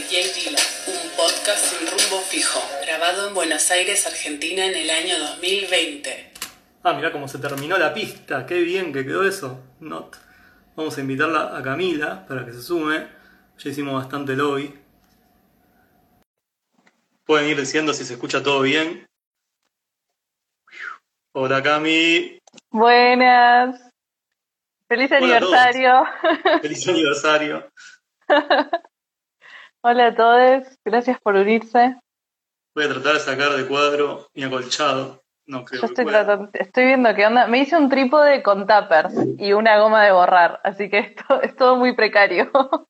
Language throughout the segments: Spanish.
Un podcast sin rumbo fijo, grabado en Buenos Aires, Argentina en el año 2020. Ah, mirá cómo se terminó la pista, qué bien que quedó eso. Not. Vamos a invitarla a Camila para que se sume. Ya hicimos bastante lobby. Pueden ir diciendo si se escucha todo bien. Hola Cami. Buenas. Feliz aniversario. Feliz aniversario. Hola a todos, gracias por unirse. Voy a tratar de sacar de cuadro mi acolchado. No creo Yo estoy, que tratando- estoy viendo qué onda. Me hice un trípode con tuppers y una goma de borrar, así que esto es todo muy precario.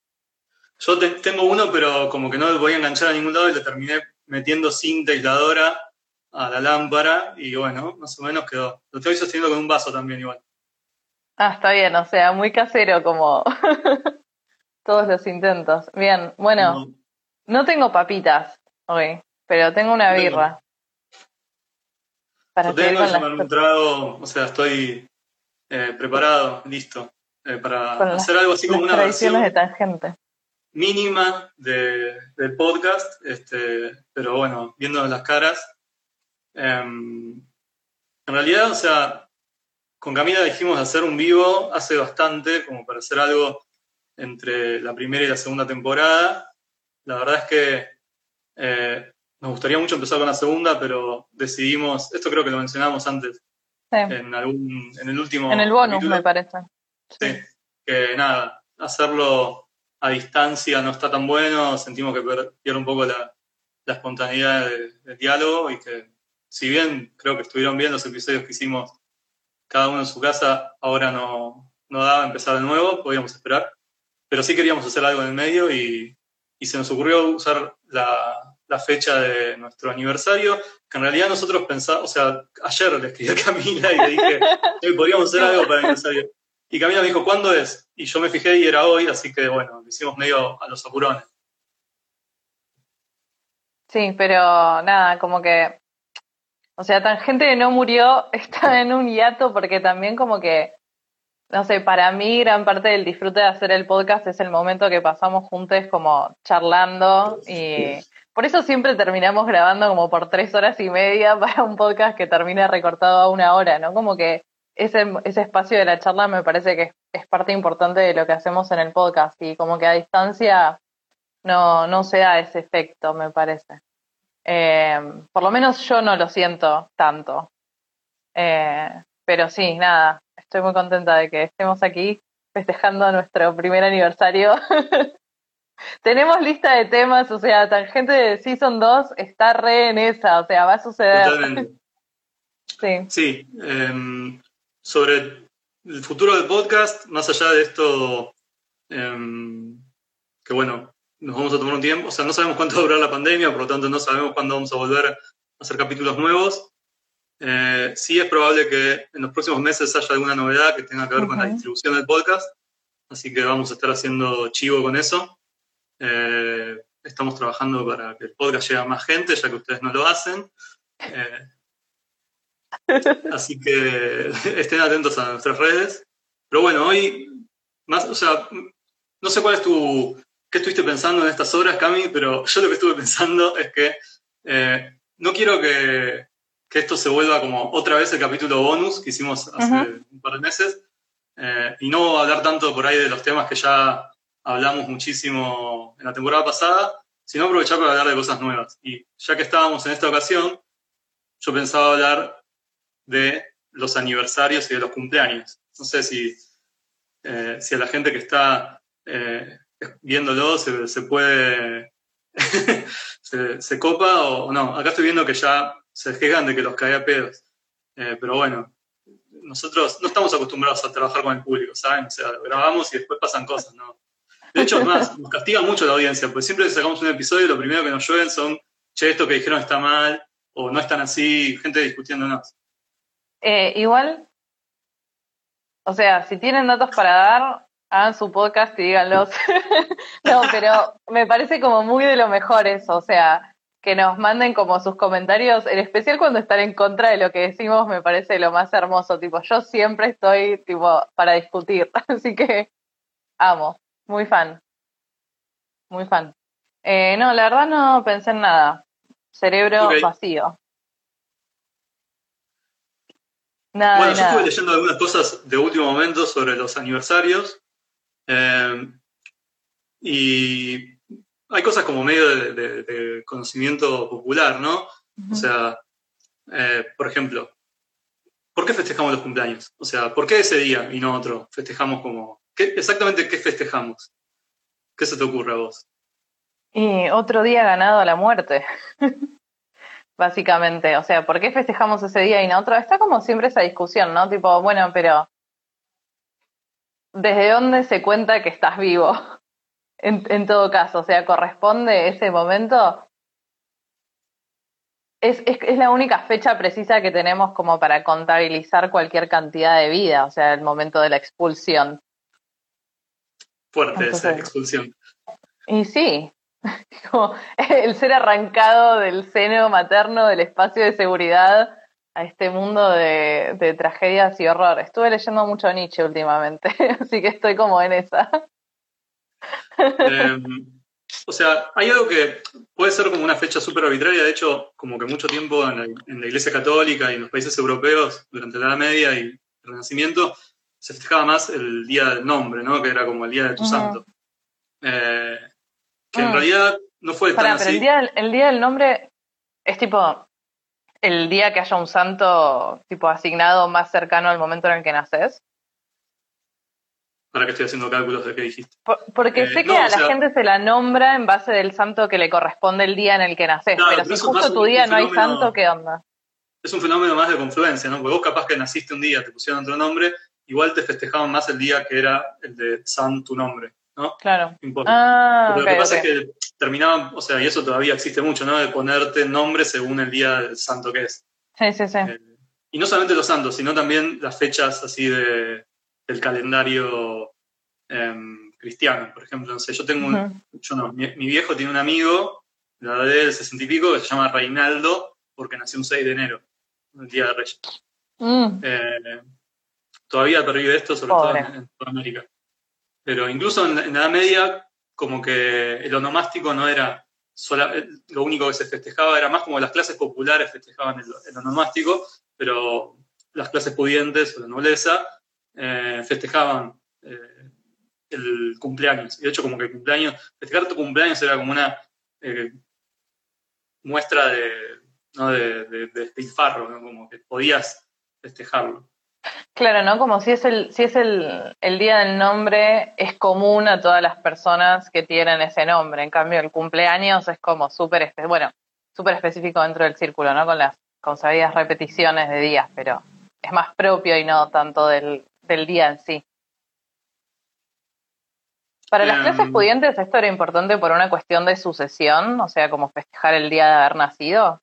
Yo te- tengo uno, pero como que no lo voy a enganchar a ningún lado y le terminé metiendo cinta aisladora a la lámpara y bueno, más o menos quedó. Lo estoy sosteniendo con un vaso también igual. Ah, está bien, o sea, muy casero como todos los intentos. Bien, bueno, No, no tengo papitas hoy, pero tengo una Yo tengo. birra. Para yo tengo con las, un trago, o sea, estoy eh, preparado, listo, eh, para con las- hacer algo así como una versión de tangente. mínima de, del podcast, este, pero bueno, viendo las caras. em, en realidad, o sea, con Camila dijimos hacer un vivo hace bastante, como para hacer algo entre la primera y la segunda temporada. La verdad es que eh, nos gustaría mucho empezar con la segunda, pero decidimos, esto creo que lo mencionamos antes, Sí. en algún, en el último En el bonus, capítulo. me parece. Sí, que nada, hacerlo a distancia no está tan bueno, sentimos que pierde un poco la, la espontaneidad de- del diálogo y que si bien creo que estuvieron bien los episodios que hicimos cada uno en su casa, ahora no, no daba empezar de nuevo, podíamos esperar, pero sí queríamos hacer algo en el medio y, y se nos ocurrió usar la, la fecha de nuestro aniversario, que en realidad nosotros pensábamos, o sea, ayer le escribí a Camila y le dije, "Hey, podríamos hacer algo para el aniversario. Y Camila me dijo, ¿cuándo es? Y yo me fijé y era hoy, así que bueno, lo hicimos medio a los apurones. Sí, pero nada, como que, o sea, Tangente no murió, está en un hiato porque también como que, no sé, para mí gran parte del disfrute de hacer el podcast es el momento que pasamos juntos como charlando y por eso siempre terminamos grabando como por tres horas y media para un podcast que termina recortado a una hora, ¿no? Como que ese, ese espacio de la charla me parece que es, parte importante de lo que hacemos en el podcast y como que a distancia no, no se da ese efecto, me parece. Eh, por lo menos yo no lo siento tanto. Eh, pero sí, nada, estoy muy contenta de que estemos aquí festejando nuestro primer aniversario. Tenemos lista de temas, o sea, Tangente de Season 2 está re en esa, o sea, va a suceder. Totalmente. Sí, Sí, em, sobre el futuro del podcast, más allá de esto, em, que bueno, nos vamos a tomar un tiempo, o sea, no sabemos cuánto va a durar la pandemia, por lo tanto no sabemos cuándo vamos a volver a hacer capítulos nuevos. Eh, sí es probable que en los próximos meses haya alguna novedad que tenga que ver con la distribución del podcast, así que vamos a estar haciendo chivo con eso. Eh, estamos trabajando para que el podcast llegue a más gente, ya que ustedes no lo hacen. Eh, Así que estén atentos a nuestras redes. Pero bueno, hoy, más, o sea, no sé cuál es tu, qué estuviste pensando en estas horas, Cami, pero yo lo que estuve pensando es que no quiero que, que esto se vuelva como otra vez el capítulo bonus que hicimos hace Ujú. un par de meses, eh, y no hablar tanto por ahí de los temas que ya hablamos muchísimo en la temporada pasada, sino aprovechar para hablar de cosas nuevas. Y ya que estábamos en esta ocasión, yo pensaba hablar de los aniversarios y de los cumpleaños. No sé si, eh, si a la gente que está eh, viéndolo se, se puede, se, se copa o no. Acá estoy viendo que ya se quejan de que los cae a pedos. Eh, pero bueno, nosotros no estamos acostumbrados a trabajar con el público, ¿saben? O sea, grabamos y después pasan cosas, ¿no? De hecho, es más, nos castiga mucho la audiencia, porque siempre que sacamos un episodio, lo primero que nos llueven son, che, esto que dijeron está mal, o no están así, gente discutiéndonos. Eh, igual, o sea, si tienen datos para dar, hagan su podcast y díganlos. no, pero me parece como muy de lo mejor eso, o sea, que nos manden como sus comentarios, en especial cuando están en contra de lo que decimos, me parece lo más hermoso. Tipo, yo siempre estoy tipo para discutir, así que amo, muy fan. muy fan. Eh, no, la verdad no pensé en nada. Cerebro vacío. Nada Bueno, yo nada. estuve leyendo algunas cosas de último momento sobre los aniversarios. eh, y hay cosas como medio de, de- de conocimiento popular, ¿no? O sea, eh, por ejemplo, ¿por qué festejamos los cumpleaños? O sea, ¿por qué ese día y no otro? Festejamos como... ¿qué, exactamente qué festejamos? ¿Qué se te ocurre a vos? Y otro día ganado a la muerte. Básicamente, o sea, ¿por qué festejamos ese día y no otro? Está como siempre esa discusión, ¿no? Tipo, bueno, pero ¿desde dónde se cuenta que estás vivo? En, en todo caso, o sea, ¿corresponde ese momento? Es, es, es la única fecha precisa que tenemos como para contabilizar cualquier cantidad de vida, o sea, el momento de la expulsión. Fuerte esa expulsión. Y sí, como el ser arrancado del seno materno, del espacio de seguridad, a este mundo de, de tragedias y horror. Estuve leyendo mucho Nietzsche últimamente, así que estoy como en esa. Eh, o sea, hay algo que puede ser como una fecha súper arbitraria, de hecho, como que mucho tiempo en la, en la Iglesia Católica y en los países europeos, durante la Edad Media y el Renacimiento, se festejaba más el Día del Nombre, ¿no? Que era como el Día de tu santo. Eh, que en Mm. realidad no fue tan así. el día, del- el día del nombre es tipo el día que haya un santo tipo asignado más cercano al momento en el que naces. Para que estoy haciendo cálculos de qué dijiste. Por- porque Eh, sé que no, a o la sea- gente se la nombra en base del santo que le corresponde el día en el que naces, Claro, pero pero si justo tu día no hay santo, ¿qué onda? Es un fenómeno más de confluencia, ¿no? Porque vos capaz que naciste un día, te pusieron otro nombre, igual te festejaban más el día que era el de San tu nombre, ¿no? Claro. No. Ah, ok, lo que pasa es que terminaban, o sea, y eso todavía existe mucho, ¿no? De ponerte nombre según el día del santo que es. Sí, sí, sí. Eh, y no solamente los santos, sino también las fechas así de, del calendario em, cristiano. Por ejemplo, no sé, yo tengo un, yo no, mi, mi viejo tiene un amigo, la edad de él, sesenta y pico, que se llama Reinaldo, porque nació un 6 de enero, el Día de Reyes. Mm, Eh, todavía pervive esto, sobre Pobre. todo en, en Sudamérica. Pero incluso en, la- en la Edad Media, como que el onomástico no era sola- eh, lo único que se festejaba, era más como las clases populares festejaban el, el onomástico, pero las clases pudientes o la nobleza eh, festejaban eh, el cumpleaños. Y de hecho, como que el cumpleaños, festejar tu cumpleaños era como una eh, muestra de, ¿no? de, de- ¿no? como que podías festejarlo. Claro, ¿no? Como si es el, si es el, el día del nombre, es común a todas las personas que tienen ese nombre. En cambio, el cumpleaños es como súper, bueno, súper específico dentro del círculo, ¿no? Con las consabidas repeticiones de días, pero es más propio y no tanto del, del día en sí. Para las Em. clases pudientes esto era importante por una cuestión de sucesión, o sea, como festejar el día de haber nacido.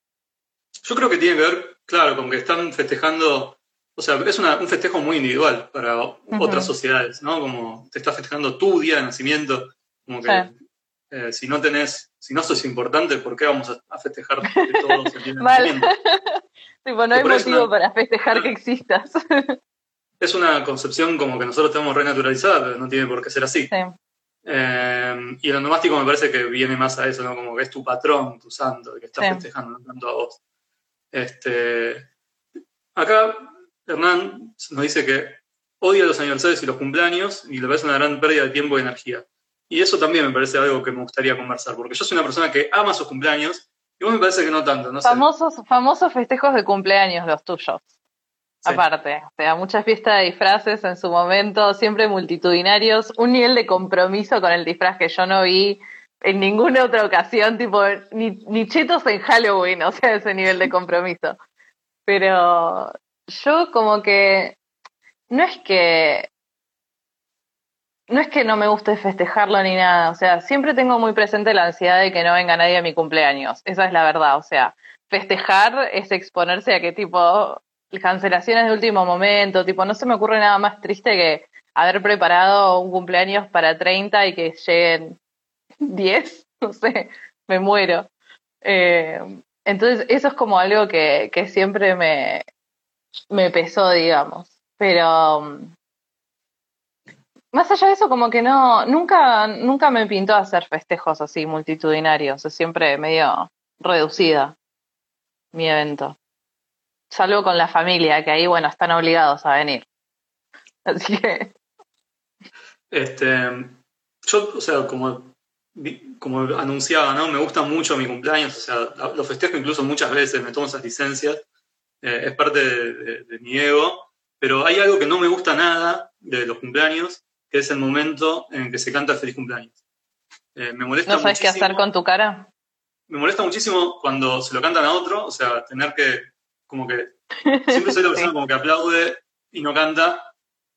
Yo creo que tiene que ver, claro, con que están festejando, o sea, es una- un festejo muy individual para otras sociedades, ¿no? Como te estás festejando tu día de nacimiento, como que Sí. eh, si no tenés, si no sos importante, ¿por qué vamos a, a festejar de todos el día de nacimiento? Tipo, no hay motivo para festejar que existas. Es una concepción como que nosotros tenemos renaturalizada, pero no tiene por qué ser así. Sí. Eh, y el onomástico me parece que viene más a eso, ¿no? Como que es tu patrón, tu santo, que estás Sí. festejando, no tanto a vos. Este, acá Hernán nos dice que odia los aniversarios y los cumpleaños y le parece una gran pérdida de tiempo y energía. Y eso también me parece algo que me gustaría conversar, porque yo soy una persona que ama sus cumpleaños y vos me parece que no tanto, no sé. Famosos, famosos festejos de cumpleaños los tuyos. Aparte, o sea, muchas fiestas de disfraces en su momento, siempre multitudinarios, un nivel de compromiso con el disfraz que yo no vi en ninguna otra ocasión, tipo, ni, ni chetos en Halloween, o sea, ese nivel de compromiso. Pero yo como que, no es que, no es que no me guste festejarlo ni nada, o sea, siempre tengo muy presente la ansiedad de que no venga nadie a mi cumpleaños, esa es la verdad, o sea, festejar es exponerse a que tipo cancelaciones de último momento, tipo, no se me ocurre nada más triste que haber preparado un cumpleaños para 30 y que lleguen 10, no sé, me muero. Eh, entonces, eso es como algo que, que siempre me, me pesó, digamos. Pero, más allá de eso, como que no, nunca, nunca me pintó hacer festejos así multitudinarios, es siempre medio reducida mi evento. Salvo con la familia, que ahí, bueno, están obligados a venir. Así que. Este, yo, o sea, como, como anunciaba, ¿no? Me gusta mucho mi cumpleaños, o sea, lo festejo incluso muchas veces, me tomo esas licencias, eh, es parte de, mi ego, pero hay algo que no me gusta nada de los cumpleaños, que es el momento en que se canta feliz cumpleaños. Eh, me molesta ¿No sabes qué hacer con tu cara? Me molesta muchísimo cuando se lo cantan a otro, o sea, tener que, como que, siempre soy la persona como que aplaude y no canta,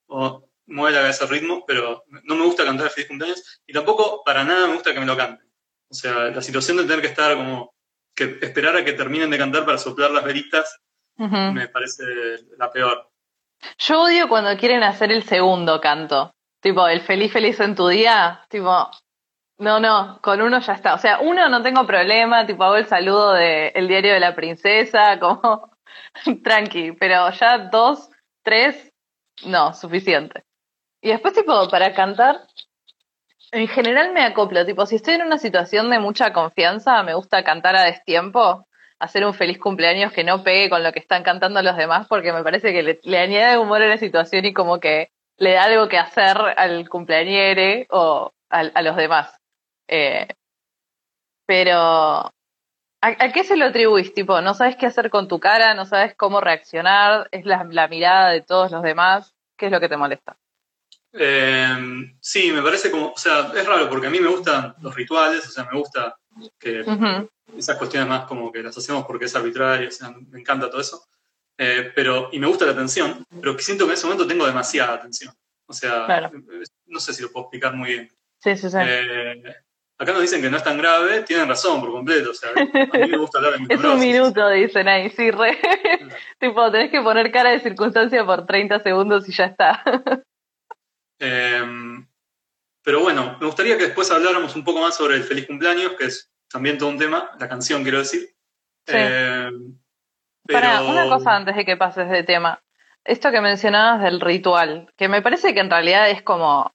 o mueve la cabeza al ritmo, pero no me gusta cantar feliz cumpleaños, y tampoco para nada me gusta que me lo canten. O sea, la situación de tener que estar como, que esperar a que terminen de cantar para soplar las veritas, me parece la peor. Yo odio cuando quieren hacer el segundo canto. Tipo, el feliz feliz en tu día, tipo, no, no, con uno ya está. O sea, uno no tengo problema, tipo, hago el saludo del el diario de la princesa, como tranqui, pero ya dos, tres, no, suficiente. Y después, tipo, para cantar, en general me acoplo, tipo, si estoy en una situación de mucha confianza, me gusta cantar a destiempo, hacer un feliz cumpleaños que no pegue con lo que están cantando los demás, porque me parece que le, añade humor a la situación y como que le da algo que hacer al cumpleañere o a, los demás. Eh, pero, ¿a, qué se lo atribuís? Tipo, no sabes qué hacer con tu cara, no sabes cómo reaccionar, es la, mirada de todos los demás. ¿Qué es lo que te molesta? Eh, sí, me parece como, o sea, es raro porque a mí me gustan los rituales, o sea, me gusta que esas cuestiones más como que las hacemos porque es arbitrario, o sea, me encanta todo eso. Eh, pero, y me gusta la atención, pero que siento que en ese momento tengo demasiada atención. O sea, no sé si lo puedo explicar muy bien. Sí, sí, sí. Eh, acá nos dicen que no es tan grave, tienen razón por completo. O sea, a mí me gusta hablar de mi Es un minuto, dicen ahí, sí, re. tipo, tenés que poner cara de circunstancia por 30 segundos y ya está. Em, pero bueno, me gustaría que después habláramos un poco más sobre el feliz cumpleaños, que es también todo un tema, la canción quiero decir. Sí. Em, para, una cosa antes de que pases de tema. Esto que mencionabas del ritual, que me parece que en realidad es como,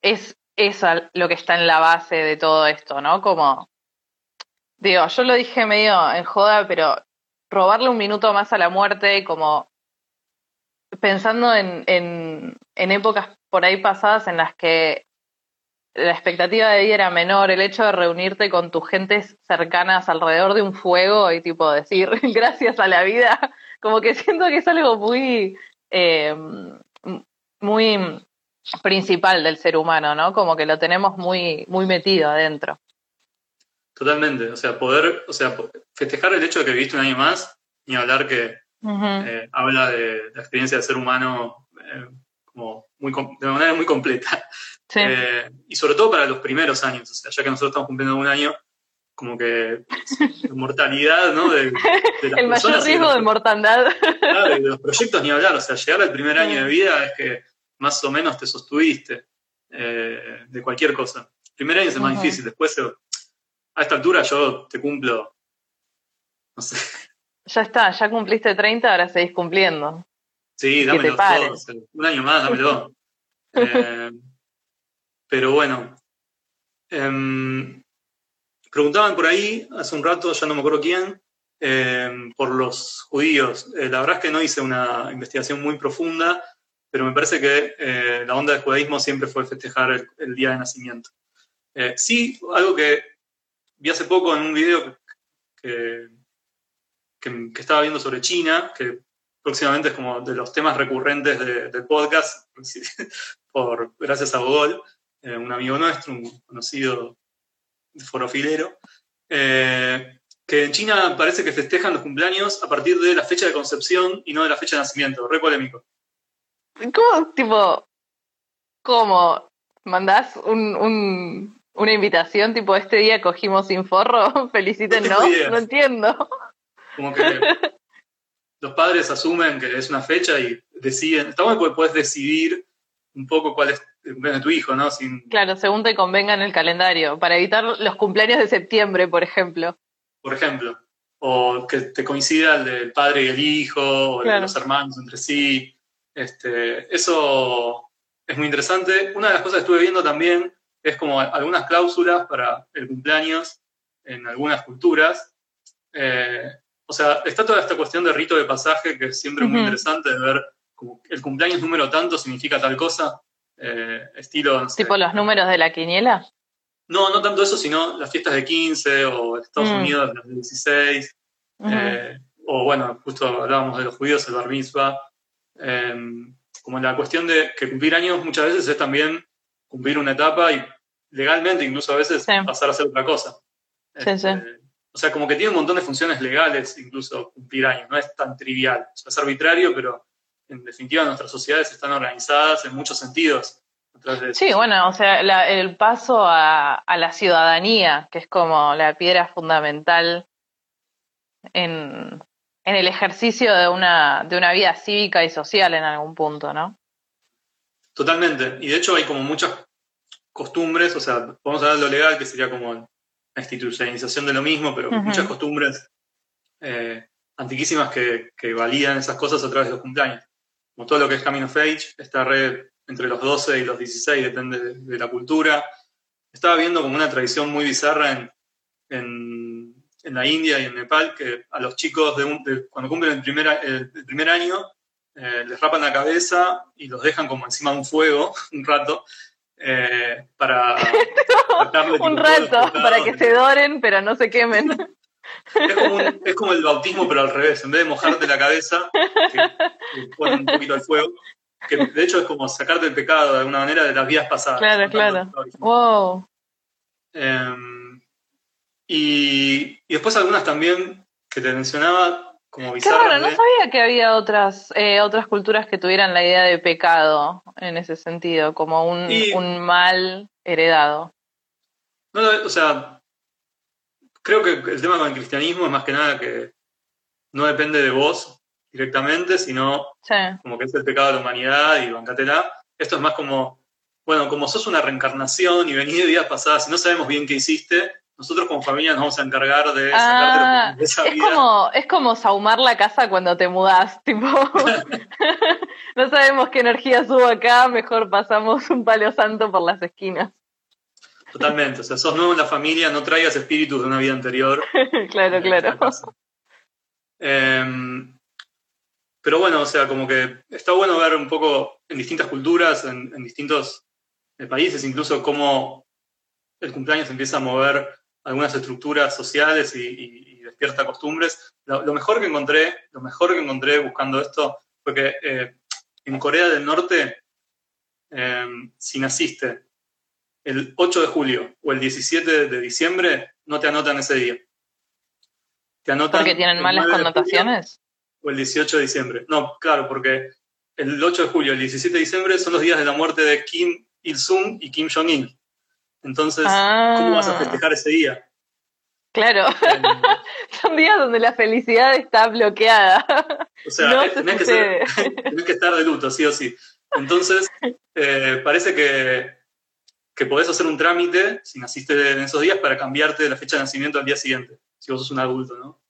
es eso lo que está en la base de todo esto, ¿no? Como, digo, yo lo dije medio en joda, pero robarle un minuto más a la muerte, como pensando en, en, en épocas por ahí pasadas en las que la expectativa de vida era menor, el hecho de reunirte con tus gentes cercanas alrededor de un fuego y tipo decir gracias a la vida, como que siento que es algo muy, eh, muy principal del ser humano, ¿no? Como que lo tenemos muy, muy metido adentro. Totalmente, o sea, poder, o sea, festejar el hecho de que viviste un año más, ni hablar que eh, habla de la experiencia del ser humano eh, como muy, de manera muy completa. Eh, y sobre todo para los primeros años, o sea, ya que nosotros estamos cumpliendo un año, como que mortalidad, ¿no? De, El mayor riesgo de, mortandad. Claro, de los proyectos ni hablar, o sea, llegar al primer año de vida es que más o menos te sostuviste eh, de cualquier cosa. El primer año es el más difícil, después a esta altura yo te cumplo, no sé. Ya está, ya cumpliste 30, ahora seguís cumpliendo. Sí, dámelo un año más, dámelo. eh, pero bueno. Em, preguntaban por ahí, hace un rato, ya no me acuerdo quién, em, por los judíos. Eh, la verdad es que no hice una investigación muy profunda, pero me parece que eh, la onda del judaísmo siempre fue festejar el, día de nacimiento. Eh, sí, algo que vi hace poco en un video que, estaba viendo sobre China, que próximamente es como de los temas recurrentes del podcast, por, gracias a Google, eh, un amigo nuestro, un conocido forofilero, que en China parece que festejan los cumpleaños a partir de la fecha de concepción y no de la fecha de nacimiento. Re polémico. ¿Cómo, tipo, cómo mandás un, una invitación tipo este día cogimos sin forro? Felicítenos. No, no entiendo. Como que los padres asumen que es una fecha y deciden. Está bueno porque puedes decidir un poco cuál es de tu hijo, ¿no? Sin... Claro, según te convenga en el calendario, para evitar los cumpleaños de septiembre, por ejemplo. Por ejemplo, o que te coincida el del padre y el hijo, o los hermanos entre sí. Este, eso, es muy interesante. Una de las cosas que estuve viendo también es como algunas cláusulas para el cumpleaños en algunas culturas. Eh, o sea, está toda esta cuestión de rito de pasaje que es siempre muy interesante de ver como el cumpleaños número tanto significa tal cosa. Eh, estilo. ¿Tipo los números de la quiniela? No, no tanto eso, sino las fiestas de 15 o Estados mm. Unidos las de 16. Eh, o bueno, justo hablábamos de los judíos, el bar mitzvah. Em, como la cuestión de que cumplir años muchas veces es también cumplir una etapa y legalmente incluso a veces pasar a hacer otra cosa. Sí, sí. Este, o sea, como que tiene un montón de funciones legales incluso cumplir años, no es tan trivial. es arbitrario, pero en definitiva nuestras sociedades están organizadas en muchos sentidos. Sí, bueno, o sea, el paso a, la ciudadanía, que es como la piedra fundamental en, el ejercicio de una, de una vida cívica y social en algún punto, ¿no? Totalmente. Y de hecho hay como muchas costumbres, o sea, podemos hablar de lo legal, que sería como la institucionalización de lo mismo, pero muchas costumbres eh, antiquísimas que, que validan esas cosas a través de los cumpleaños como todo lo que es Camino of Age, esta red entre los 12 y los 16, depende de, la cultura. Estaba viendo como una tradición muy bizarra en, en, la India y en Nepal, que a los chicos de, cuando cumplen el primer, el, primer año, eh, les rapan la cabeza y los dejan como encima de un fuego un rato. Eh, para un rato, para que se doren pero no se quemen. Es como, el bautismo, pero al revés. En vez de mojarte la cabeza, que, ponen un poquito al fuego, que de hecho es como sacarte el pecado de alguna manera de las vidas pasadas. Claro, claro. Wow. Em, y, después algunas también que te mencionaba como bizarras. Claro, no sabía que había otras, eh, otras culturas que tuvieran la idea de pecado en ese sentido, como un, un mal heredado. No, o sea, creo que el tema con el cristianismo es más que nada que no depende de vos directamente, sino como que es el pecado de la humanidad y bancatela. Esto es más como, bueno, como sos una reencarnación y venís de vidas pasadas y no sabemos bien qué hiciste, nosotros como familia nos vamos a encargar de ah, de esa es Como, es como saumar la casa cuando te mudás, tipo, no sabemos qué energía subo acá, mejor pasamos un palo santo por las esquinas. Totalmente, o sea, sos nuevo en la familia, no traigas espíritus de una vida anterior. claro, claro. Em, pero bueno, o sea, como que está bueno ver un poco en distintas culturas, en, distintos eh, países, incluso cómo el cumpleaños empieza a mover algunas estructuras sociales y, despierta costumbres. Lo, mejor que encontré, lo mejor que encontré buscando esto fue que eh, en Corea del Norte, em, si naciste el 8 de julio o el 17 de diciembre, no te anotan ese día. Te anotan ¿Porque tienen malas connotaciones? O el 18 de diciembre. No, claro, porque el 8 de julio y el 17 de diciembre son los días de la muerte de Kim Il-sung y Kim Jong-il. Entonces, ¿cómo vas a ah. festejar ese día? Claro, son días donde la felicidad está bloqueada. O sea, tenés, que que estar de luto, sí o sí. Entonces, eh, parece que que podés hacer un trámite, si naciste en esos días, para cambiarte de la fecha de nacimiento al día siguiente, si vos sos un adulto, ¿no?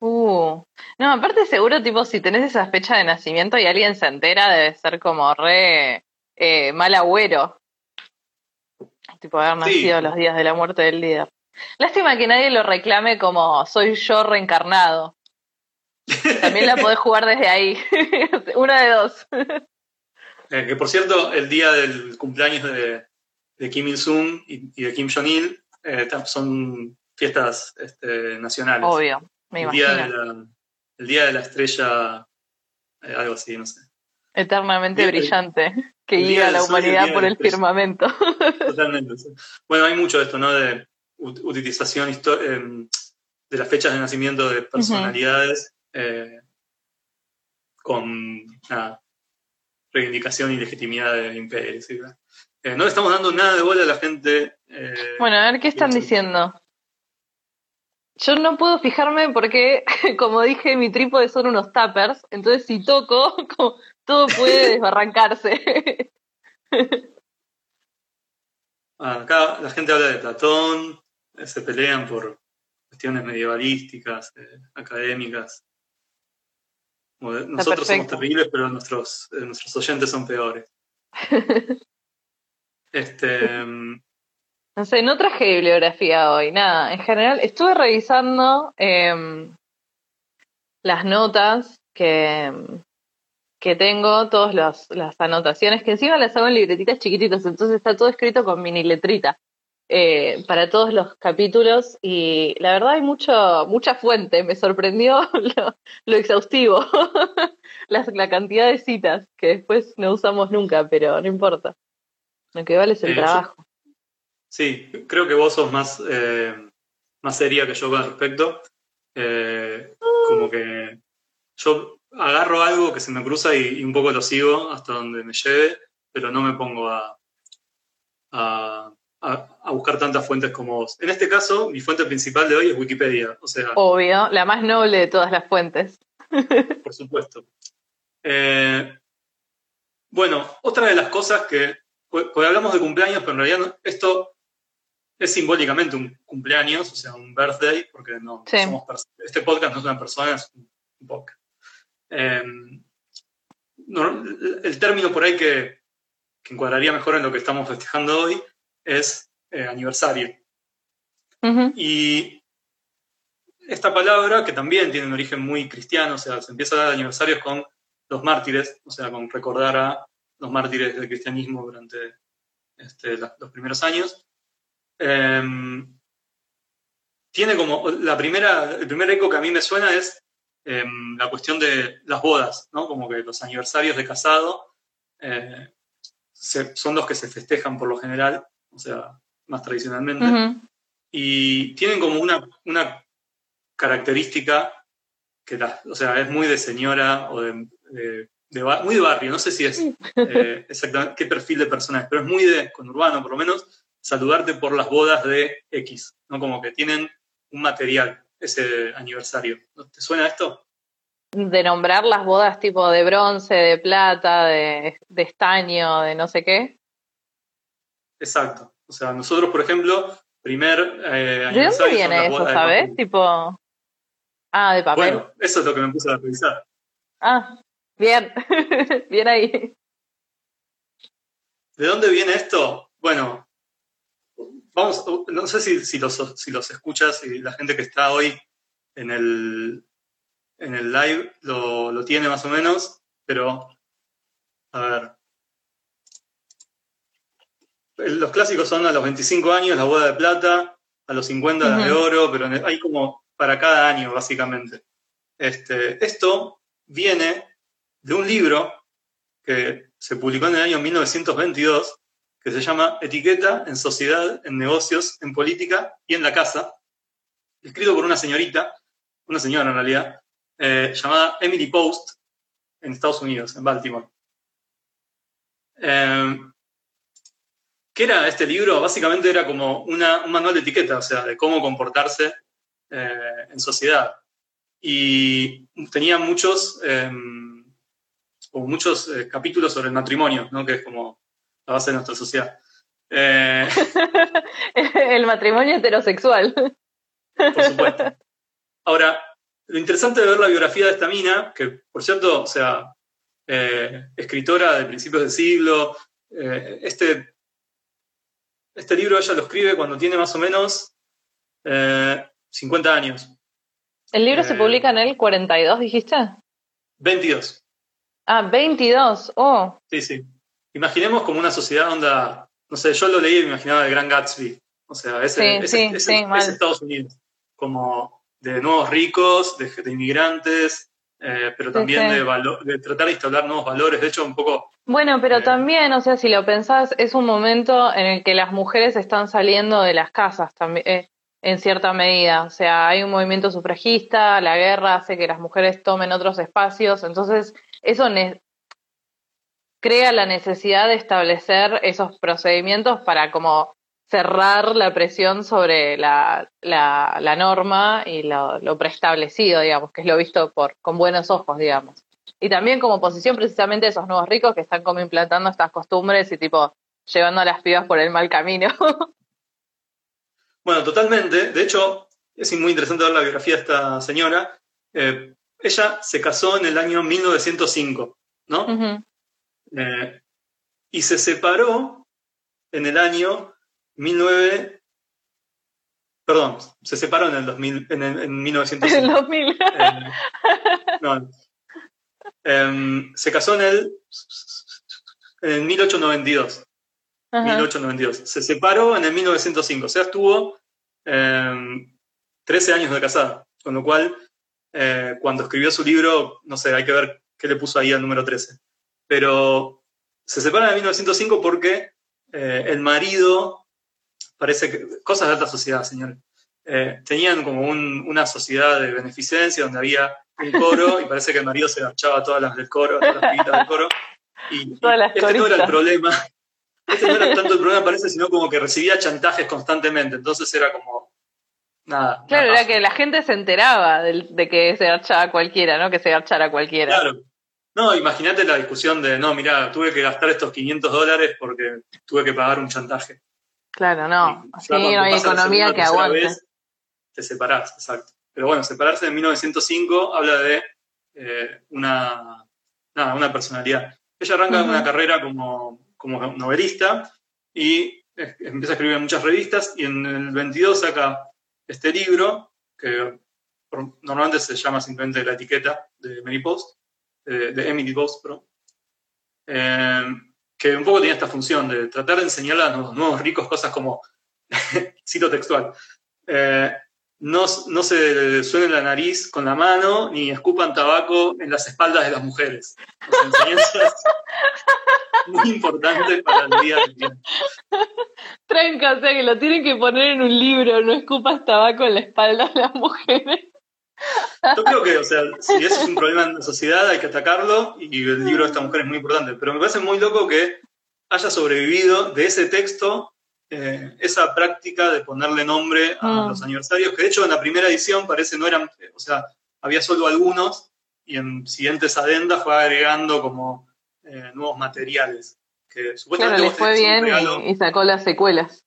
Uh, no, aparte seguro, tipo, si tenés esa fecha de nacimiento y alguien se entera, debe ser como re eh, mal agüero. Tipo, haber nacido los días de la muerte del líder. Lástima que nadie lo reclame como soy yo reencarnado. También la podés jugar desde ahí. Una de dos. Eh, que por cierto, el día del cumpleaños de, de Kim Il-sung y, de Kim Jong-il eh, son fiestas este, nacionales. Obvio, me el Día de la, el día de la estrella, eh, algo así, no sé. Eternamente brillante, que guía a la humanidad por el firmamento. Totalmente. Bueno, hay mucho de esto, ¿no? De utilización em, de las fechas de nacimiento de personalidades eh, con reivindicación y legitimidad del imperio. ¿sí? Eh, no le estamos dando nada de bola a la gente. Eh, bueno, a ver qué están diciendo. Yo no puedo fijarme porque, como dije, mi trípode son unos tappers, entonces si toco, todo puede desbarrancarse. Ah, acá la gente habla de Platón, eh, se pelean por cuestiones medievalísticas, académicas. Nosotros somos terribles, pero nuestros, nuestros oyentes son peores. Este, no sé, no traje bibliografía hoy, nada. En general, estuve revisando em, las notas que, que tengo, todas las anotaciones, que encima las hago en libretitas chiquititas, entonces está todo escrito con mini letrita eh, para todos los capítulos y la verdad hay mucho, mucha fuente, me sorprendió lo, exhaustivo, la, la, cantidad de citas que después no usamos nunca, pero no importa, lo que vale es el trabajo. sí, creo que vos sos más, eh, más seria que yo con respecto, eh, como que yo agarro algo que se me cruza y, un poco lo sigo hasta donde me lleve, pero no me pongo a, a, buscar tantas fuentes como vos. En este caso, mi fuente principal de hoy es Wikipedia. O sea, Obvio, la más noble de todas las fuentes. Por supuesto. Eh, bueno, otra de las cosas que, pues, pues hablamos de cumpleaños, pero en realidad esto es simbólicamente un cumpleaños, o sea, un birthday, porque no, somos este podcast no es una persona, es un podcast. Em, el término por ahí que, encuadraría mejor en lo que estamos festejando hoy es eh, aniversario. Y esta palabra, que también tiene un origen muy cristiano, o sea, se empieza a dar aniversarios con los mártires, o sea, con recordar a los mártires del cristianismo durante este, los primeros años. Em, tiene como, la primera, el primer eco que a mí me suena es Em, la cuestión de las bodas, ¿no? Como que los aniversarios de casado eh, son los que se festejan por lo general, o sea, más tradicionalmente, y tienen como una, una característica que o sea, es muy de señora o de, muy de barrio, no sé si es eh, exactamente qué perfil de persona es, pero es muy de conurbano por lo menos, saludarte por las bodas de X, ¿no? Como que tienen un material ese aniversario. ¿Te suena esto? De nombrar las bodas tipo de bronce, de plata, de, estaño, de no sé qué. Exacto. O sea, nosotros, por ejemplo, primer eh, ¿De dónde viene eso, sabes? Tipo. Ah, de papel. Bueno, eso es lo que me puse a revisar. Ah, bien. bien ahí. ¿De dónde viene esto? Bueno, vamos, no sé si, los, si los escuchas y la gente que está hoy en el, en el live lo, tiene más o menos, pero a ver. Los clásicos son a los 25 años la boda de plata, a los 50 la de oro, pero hay como para cada año, básicamente. Este, esto viene de un libro que se publicó en el año 1922 que se llama Etiqueta en Sociedad, en Negocios, en Política y en la Casa, escrito por una señorita, una señora en realidad, eh, llamada Emily Post, en Estados Unidos, en Baltimore. Eh, ¿Qué era este libro? Básicamente era como un manual de etiqueta, o sea, de cómo comportarse eh, en sociedad. Y tenía muchos, o muchos capítulos sobre el matrimonio, ¿no? que es como la base de nuestra sociedad. Eh, el matrimonio heterosexual. Por supuesto. Ahora, lo interesante de ver la biografía de esta mina, que por cierto, o sea, eh, escritora de principios del siglo, eh, este, este libro ella lo escribe cuando tiene más o menos 50 años. ¿El libro se publica en el 42, dijiste? 22. Ah, 22, oh. Sí, sí. Imaginemos como una sociedad onda, no sé, yo lo leí y me imaginaba el Gran Gatsby. O sea, ese, es Estados Unidos. Como de nuevos ricos, de, inmigrantes, eh, pero también de, de tratar de instalar nuevos valores. De hecho, un poco. Bueno, pero eh, también, o sea, si lo pensás, es un momento en el que las mujeres están saliendo de las casas también. Eh, en cierta medida, o sea, hay un movimiento sufragista, la guerra hace que las mujeres tomen otros espacios, entonces eso crea la necesidad de establecer esos procedimientos para como cerrar la presión sobre la, la, norma y lo, preestablecido, digamos, que es lo visto por, con buenos ojos, digamos. Y también como posición precisamente de esos nuevos ricos que están como implantando estas costumbres y tipo llevando a las pibas por el mal camino. bueno, totalmente. De hecho, es muy interesante ver la biografía de esta señora. Eh, ella se casó en el año 1905, ¿no? Eh, y se separó en el año 19... Perdón, se separó en el 2000, en, el, en 1905. En el 2000. Eh, no. Em, se casó en el, en el 1892. Ajá. 1892. Se separó en el 1905. O sea, estuvo em, 13 años de casada. Con lo cual, eh, cuando escribió su libro, no sé, hay que ver qué le puso ahí al número 13. Pero se separan en 1905 porque eh, el marido, parece que, cosas de alta sociedad, señores. Eh, tenían como un- una sociedad de beneficencia donde había un coro y parece que el marido se garchaba todas las del coro, todas las del coro. Y, y Todas las este no era el problema. Este no era tanto el problema, parece, sino como que recibía chantajes constantemente. Entonces era como. Nada. Claro, era que la gente se enteraba del- de, que se garchaba cualquiera, ¿no? Que se garchara cualquiera. Claro. No, imagínate la discusión de, no, mira, tuve que gastar estos 500 dólares porque tuve que pagar un chantaje. Claro, no. Cuando no hay economía segunda, que aguante. vez, te separás, exacto. Pero bueno, separarse en 1905 habla de eh, una, nada, una personalidad. Ella arranca Ujú. una carrera como, como novelista y empieza a escribir en muchas revistas y en el 22 saca este libro que normalmente se llama simplemente La etiqueta de Mary Post, eh, de Emily perdón. Eh, que un poco tenía esta función de tratar de enseñarle a los nuevos ricos cosas como, cito textual, eh, no, no se suenen la nariz con la mano ni escupan tabaco en las espaldas de las mujeres. Muy importantes para el día a día. Tranca, o sea que lo tienen que poner en un libro, no escupas tabaco en la espalda de las mujeres. Yo creo que, o sea, si ese es un problema en la sociedad, hay que atacarlo y el libro de esta mujer es muy importante. Pero me parece muy loco que haya sobrevivido de ese texto eh, esa práctica de ponerle nombre a Mm. los aniversarios, que de hecho en la primera edición parece no eran, o sea, había solo algunos y en siguientes adendas fue agregando como eh, nuevos materiales. Que Claro, supuestamente le fue bien regalo- y, y sacó las secuelas.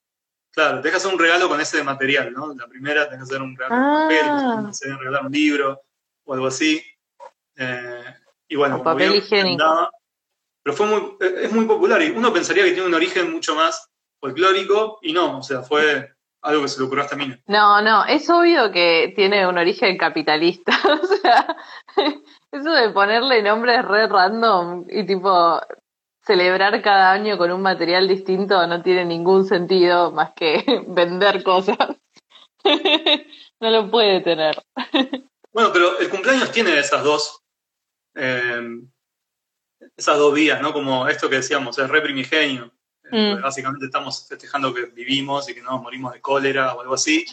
Claro, dejas un regalo con ese material, ¿no? La primera tenés que hacer un regalo Ah. con papel, se debe regalar un libro o algo así. Eh, y bueno, como papel higiénico. andaba. pero fue muy, eh, es muy popular y uno pensaría que tiene un origen mucho más folclórico y no, o sea, fue algo que se le ocurrió a esta mina. No, no, es obvio que tiene un origen capitalista. O sea, eso de ponerle nombres re random y tipo celebrar cada año con un material distinto no tiene ningún sentido más que vender cosas. No lo puede tener. Bueno, pero el cumpleaños tiene esas dos, eh, esas dos vías, ¿no? Como esto que decíamos, es re primigenio. Eh, Mm. Básicamente estamos festejando que vivimos y que no nos morimos de cólera o algo así.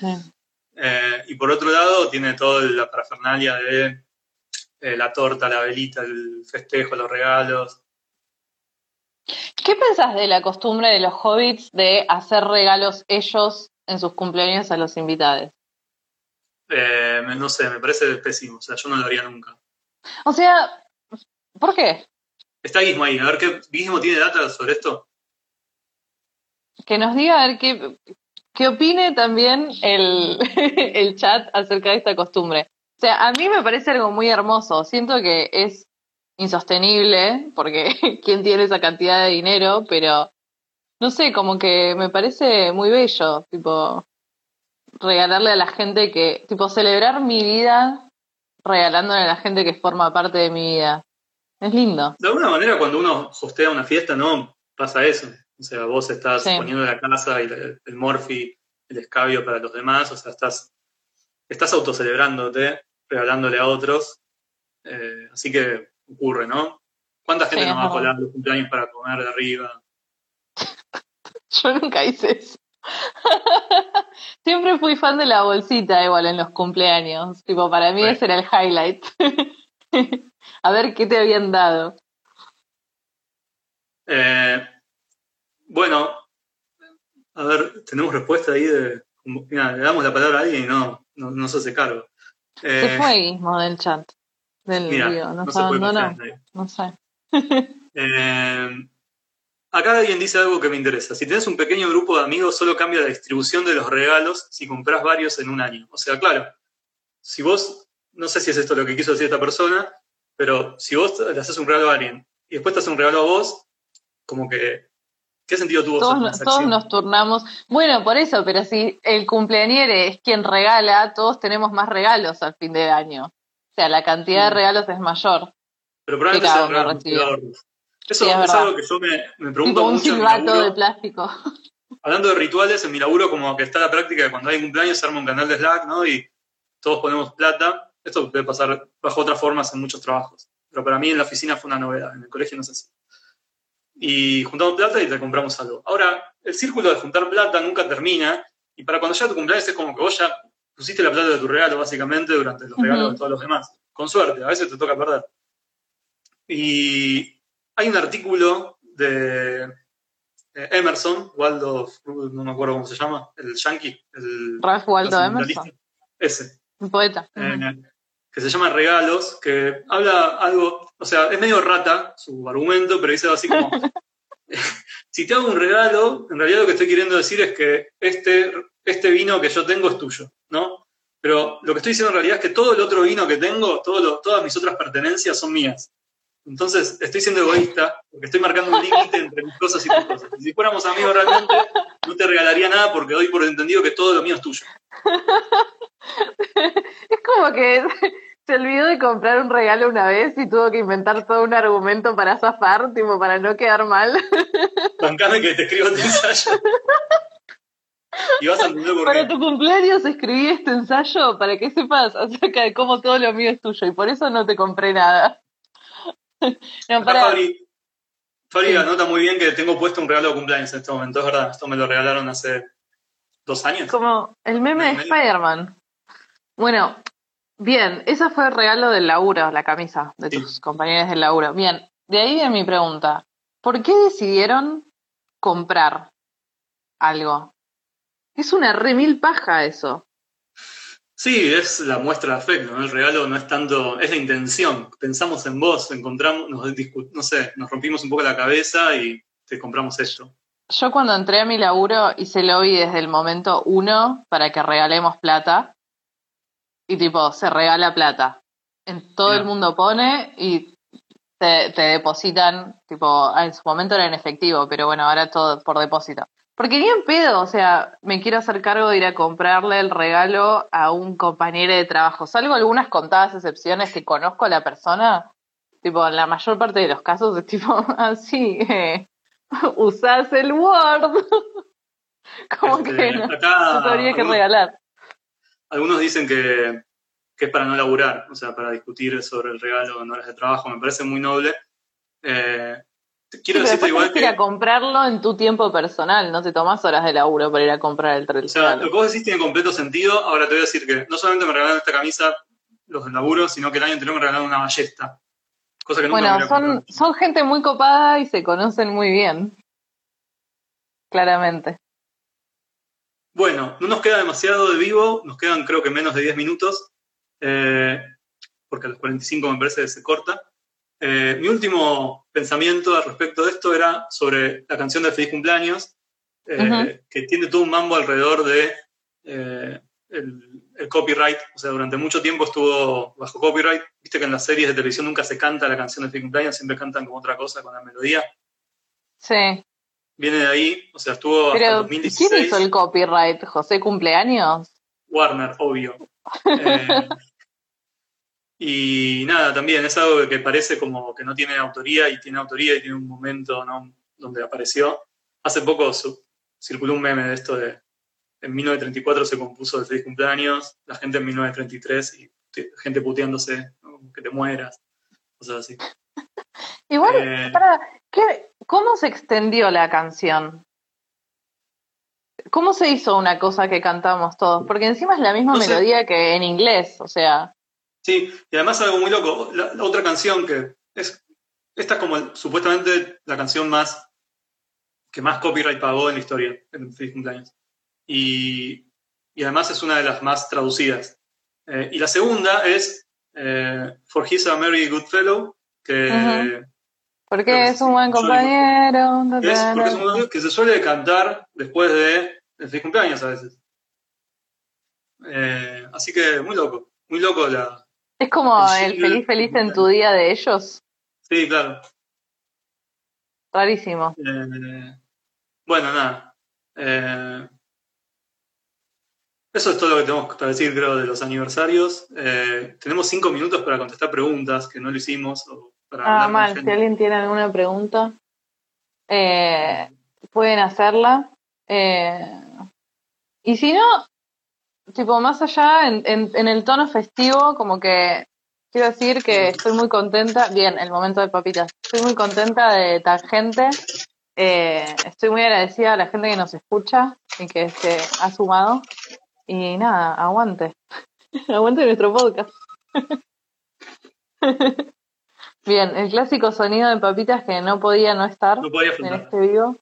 Eh, y por otro lado, tiene toda la parafernalia de eh, la torta, la velita, el festejo, los regalos. ¿Qué pensás de la costumbre de los hobbits de hacer regalos ellos en sus cumpleaños a los invitados? Eh, no sé, me parece pésimo. O sea, yo no lo haría nunca. O sea, ¿por qué? Está Guismo ahí. A ver qué Guismo tiene data sobre esto. que nos diga a ver qué, qué opine también el, el chat acerca de esta costumbre. O sea, a mí me parece algo muy hermoso. Siento que es insostenible, porque quién tiene esa cantidad de dinero, pero no sé, como que me parece muy bello, tipo, regalarle a la gente que, tipo, celebrar mi vida regalándole a la gente que forma parte de mi vida. Es lindo. De alguna manera, cuando uno hostea una fiesta, no pasa eso. O sea, vos estás Sí. poniendo la casa y el, el morfi, el escabio para los demás. O sea, estás, estás autocelebrándote, regalándole a otros. Eh, así que ocurre, ¿no? ¿Cuánta gente Sí, nos va a colar los cumpleaños para comer de arriba? Yo nunca hice eso. Siempre fui fan de la bolsita igual en los cumpleaños. Tipo, para mí ese era el highlight. A ver qué te habían dado. Eh, bueno, a ver, tenemos respuesta ahí de. Mira, le damos la palabra a alguien y no, no, no se hace cargo. Se Eh, fue Guismo del chat. Del mira, no nos abandonó. en nadie. No sé. Eh, acá alguien dice algo que me interesa. Si tenés un pequeño grupo de amigos, solo cambia la distribución de los regalos si compras varios en un año. O sea, claro, si vos, no sé si es esto lo que quiso decir esta persona, pero si vos le haces un regalo a alguien y después te hace un regalo a vos, como que, ¿qué sentido tuvo Todos, esa no- todos nos turnamos. Bueno, por eso, pero si el cumpleañere es quien regala, todos tenemos más regalos al fin de año. O sea, la cantidad de regalos es mayor. Pero probablemente sea un regalo. Eso Sí, es es, verdad. algo que yo me, me pregunto Tipo un mucho mi silbato de plástico. Hablando de rituales, en mi laburo como que está la práctica de cuando hay un cumpleaños se arma un canal de Slack, ¿no? Y todos ponemos plata. Esto puede pasar bajo otras formas en muchos trabajos. Pero para mí en la oficina fue una novedad, en el colegio no es así. Y juntamos plata y te compramos algo. Ahora, el círculo de juntar plata nunca termina. Y para cuando llega tu cumpleaños es como que vos ya pusiste la plata de tu regalo, básicamente, durante los regalos de todos los demás. Con suerte, a veces te toca perder. Y hay un artículo de eh, Emerson, Waldo, no me acuerdo cómo se llama, el yankee, el Ralph Waldo. Emerson, Ese, un poeta. eh, que se llama Regalos, que habla algo, o sea, es medio rata su argumento, pero dice algo así como, si te hago un regalo, en realidad lo que estoy queriendo decir es que este, este vino que yo tengo es tuyo, ¿no? Pero lo que estoy diciendo en realidad es que todo el otro vino que tengo, todo lo- todas mis otras pertenencias son mías. Entonces, estoy siendo egoísta, porque estoy marcando un límite entre mis cosas y tus cosas. Y si fuéramos amigos realmente, no te regalaría nada porque doy por entendido que todo lo mío es tuyo. Es como que se olvidó de comprar un regalo una vez y tuvo que inventar todo un argumento para zafar, tipo, para no quedar mal. Bancame que te escribo tu ensayo. Y vas a entender por Para qué. tu cumpleaños escribí este ensayo para que sepas acerca de cómo todo lo mío es tuyo y por eso no te compré nada. No, para, Fabri, Fabri Sí. anota muy bien que tengo puesto un regalo de cumpleaños en este momento, es verdad. Esto me lo regalaron hace dos años. como el meme de. Spider-Man. Bueno, bien, ese fue el regalo del laburo, la camisa de Sí. tus compañeros del laburo. Bien, de ahí viene mi pregunta. ¿Por qué decidieron comprar algo? Es una remil paja eso. Sí, es la muestra de afecto, ¿no? El regalo no es tanto, es la intención. Pensamos en vos, encontramos, nos discu- no sé, nos rompimos un poco la cabeza y te compramos esto. Yo cuando entré a mi laburo hice lobby desde el momento uno para que regalemos plata. Y tipo, se regala plata. En todo el mundo pone y te, te depositan, tipo, en su momento era en efectivo, pero bueno, ahora todo por depósito. Porque ni en pedo, o sea, me quiero hacer cargo de ir a comprarle el regalo a un compañero de trabajo. Salvo algunas contadas excepciones que conozco a la persona, tipo, en la mayor parte de los casos es tipo, así, eh, usás el Word. Como Este, que no, acá no te habría que algunos, regalar. algunos dicen que, que es para no laburar, o sea, para discutir sobre el regalo en horas de trabajo. Me parece muy noble. Eh, quiero Pero decirte igual que ir a comprarlo en tu tiempo personal, no te tomás horas de laburo para ir a comprar el o sea, lo que vos decís tiene completo sentido. Ahora te voy a decir que no solamente me regalaron esta camisa los del laburo, sino que el año anterior me regalaron una ballesta. Cosa que nunca Bueno, son, son gente muy copada y se conocen muy bien. Claramente. Bueno, no nos queda demasiado de vivo, nos quedan creo que menos de 10 minutos, eh, porque a los 45 me parece que se corta. Eh, mi último pensamiento al respecto de esto era sobre la canción de Feliz Cumpleaños, eh, que tiene todo un mambo alrededor de eh, el, el copyright. O sea, durante mucho tiempo estuvo bajo copyright. Viste que en las series de televisión nunca se canta la canción de Feliz Cumpleaños, siempre cantan como otra cosa con la melodía. Sí. Viene de ahí, o sea, estuvo hasta Pero, 2016. ¿quién hizo el copyright? ¿José Cumpleaños? Warner, obvio. Y nada, también es algo que parece como que no tiene autoría y tiene autoría y tiene un momento ¿no? donde apareció. Hace poco su- circuló un meme de esto de en 1934 se compuso el feliz cumpleaños, la gente en 1933 y gente puteándose, ¿no? que te mueras, cosas así. Igual, Eh, para, ¿qué, ¿cómo se extendió la canción? ¿Cómo se hizo una cosa que cantamos todos? Porque encima es la misma No sé. melodía que en inglés, o sea, Sí, y además algo muy loco, la, la otra canción que es, esta es como supuestamente la canción más, que más copyright pagó en la historia, en Feliz Cumpleaños. Y, y además es una de las más traducidas. Eh, y la segunda es eh, For He's a Merry Good Fellow, que, porque es un buen compañero. que es, porque es un momento que se suele cantar después de el Feliz Cumpleaños a veces. Eh, así que muy loco, muy loco la... Es como el feliz feliz en tu día de ellos. Sí, claro. rarísimo. Eh, bueno, nada. Eh, eso es todo lo que tenemos para decir, creo, de los aniversarios. Eh, tenemos cinco minutos para contestar preguntas que no lo hicimos. O para Ah, mal, si alguien tiene alguna pregunta, eh, pueden hacerla. Eh, y si no, tipo, más allá, en, en- en el tono festivo, como que quiero decir que estoy muy contenta, bien, el momento de papitas, estoy muy contenta de Tangente, eh, estoy muy agradecida a la gente que nos escucha y que se ha sumado. Y nada, aguante. aguante nuestro podcast. Bien, el clásico sonido de papitas que no podía no estar No podía en este vivo.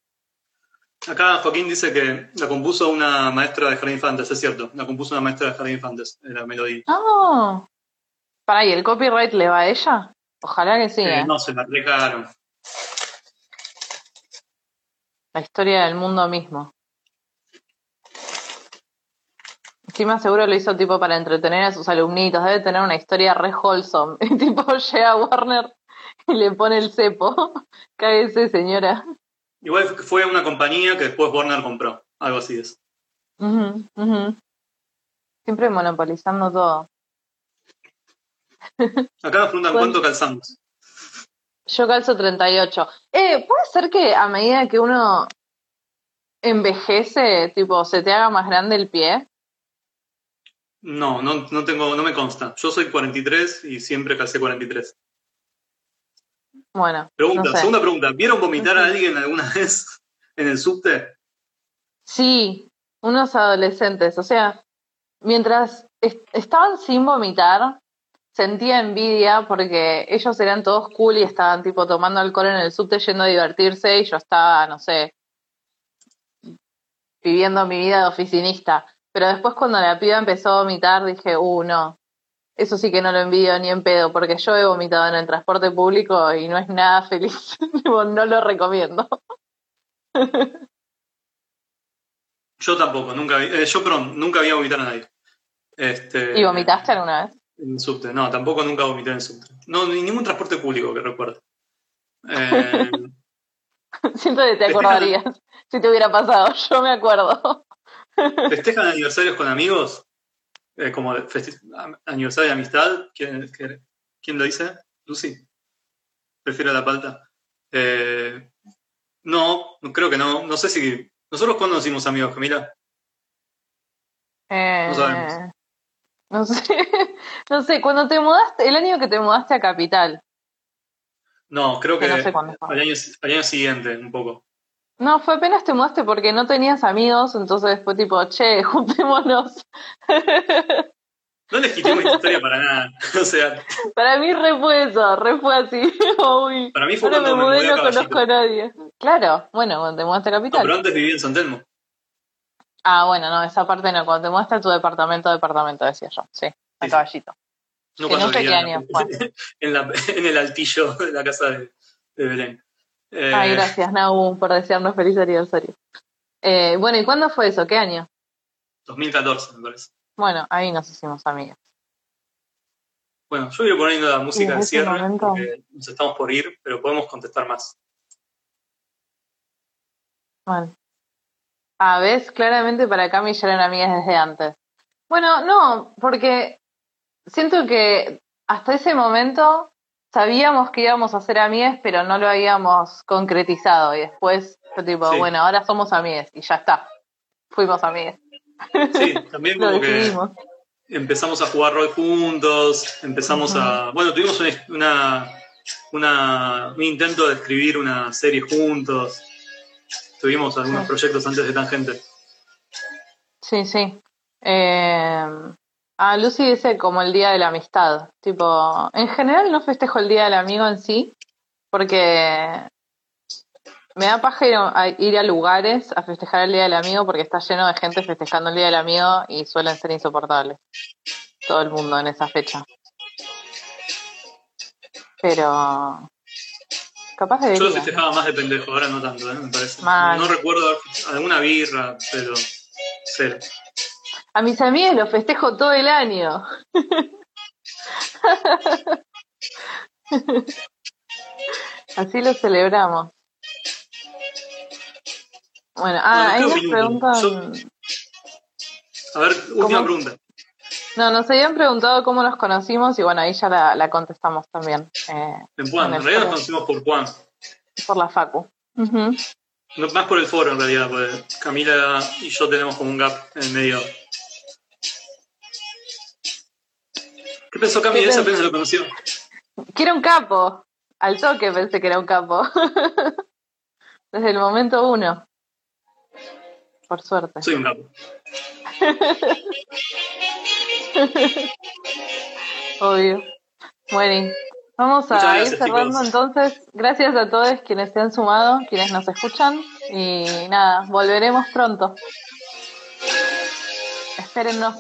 Acá Joaquín dice que la compuso una maestra de jardín infantes, es cierto. La compuso una maestra de jardín infantes, la melodía. ¡Oh! Para, ¿y el copyright le va a ella? Ojalá que sí, Eh, ¿eh? no, se la regaron. La historia del mundo mismo. Encima seguro lo hizo tipo para entretener a sus alumnitos. Debe tener una historia re wholesome. Y tipo llega Warner y le pone el cepo. Cállese, señora. Igual fue una compañía que después Warner compró. Algo así es. Ujú. Siempre monopolizando todo. Acá nos preguntan ¿Cuánto? cuánto calzamos. Yo calzo 38. Eh, ¿puede ser que a medida que uno envejece, tipo, se te haga más grande el pie? No, no, no tengo, no me consta. Yo soy 43 y siempre calcé 43. Bueno, Pregunta, no sé. segunda pregunta. ¿Vieron vomitar a alguien alguna vez en el subte? Sí, unos adolescentes, o sea, mientras est- estaban sin vomitar, sentía envidia porque ellos eran todos cool y estaban tipo tomando alcohol en el subte yendo a divertirse y yo estaba, no sé, viviendo mi vida de oficinista. Pero después cuando la piba empezó a vomitar dije, uh, no, eso sí que no lo envidio ni en pedo porque yo he vomitado en el transporte público y no es nada feliz, no lo recomiendo. Yo tampoco, nunca vi, eh, yo, perdón, nunca vi vomitar a nadie. Este, ¿Y vomitaste alguna vez? En subte. No, tampoco nunca vomité en subte. No, ni ningún transporte público que recuerdo. Eh, Siento que te Festejan- acordarías si te hubiera pasado. Yo me acuerdo. ¿Festejan aniversarios con amigos? Eh, como aniversario de amistad. ¿Quién, qué- quién lo dice? Lucy. Prefiero la palta. Eh, no, creo que no. No sé si. ¿Nosotros cuándo nos hicimos amigos, Camila? Eh, No sabemos. no sé. No sé, cuando te mudaste, el año que te mudaste a Capital. No, creo que Que no sé al, año, al año siguiente, un poco. No, fue apenas te mudaste porque no tenías amigos, entonces fue tipo, che, juntémonos. No legitimó esta historia para nada. O sea, Para mí re fue eso, re fue así. Uy, para mí fue me cuando me mudé mudé y a no conozco a nadie. Claro, bueno, cuando te mudaste a No, Capital. pero antes viví en San Telmo. Ah, bueno, no, esa parte no, cuando te mudaste a tu departamento, departamento, decía yo, sí, a sí. Caballito. No Que no sé qué vivía en año la- fue. en, la- en el altillo de la casa de, de Belén. Eh, Ay, gracias, Nau, por desearnos feliz aniversario. Eh, bueno, ¿y cuándo fue eso? ¿Qué año? 2014, me parece. Bueno, ahí nos hicimos amigas. Bueno, yo voy a ir poniendo la música en de cierre, momento- porque nos estamos por ir, pero podemos contestar más. Bueno. Ah, ves, claramente para Cami ya eran amigas desde antes. Bueno, no, porque siento que hasta ese momento sabíamos que íbamos a ser amigas, pero no lo habíamos concretizado. Y después fue tipo, Sí. bueno, ahora somos amigas y ya está. Fuimos amigas. Sí, también como que empezamos a jugar rol juntos, empezamos a... Bueno, tuvimos una, una, una- un intento de escribir una serie juntos, tuvimos algunos Sí. proyectos antes de Tangente. Sí, sí. Eh, ah, Lucy dice como el día de la amistad. Tipo, en general no festejo el día del amigo en sí, porque me da paja ir a, ir a lugares a festejar el día del amigo porque está lleno de gente festejando el día del amigo y suelen ser insoportables. Todo el mundo en esa fecha. Pero capaz Yo lo debería. festejaba más de pendejo, ahora no tanto, ¿eh? me parece. Mal. No recuerdo alguna birra, pero cero. A mis amigos los festejo todo el año. Así lo celebramos. Bueno, ah, ahí nos preguntan... A ver, última ¿Cómo? pregunta. No, nos habían preguntado cómo nos conocimos y bueno, ahí ya la, la contestamos también. eh, En Juan, En realidad nos conocimos por Juan. por la Facu. No, más por el foro en realidad, porque Camila y yo tenemos como un gap en el medio. ¿Qué pensó? ¿Qué Esa pens- apenas lo conoció. Que era un capo. Al toque pensé que era un capo. Desde el momento uno. Por suerte. Soy un capo. Obvio. Bueno, vamos a ir cerrando chicos. entonces. Gracias a todos quienes se han sumado, quienes nos escuchan. Y nada, volveremos pronto. Espérennos.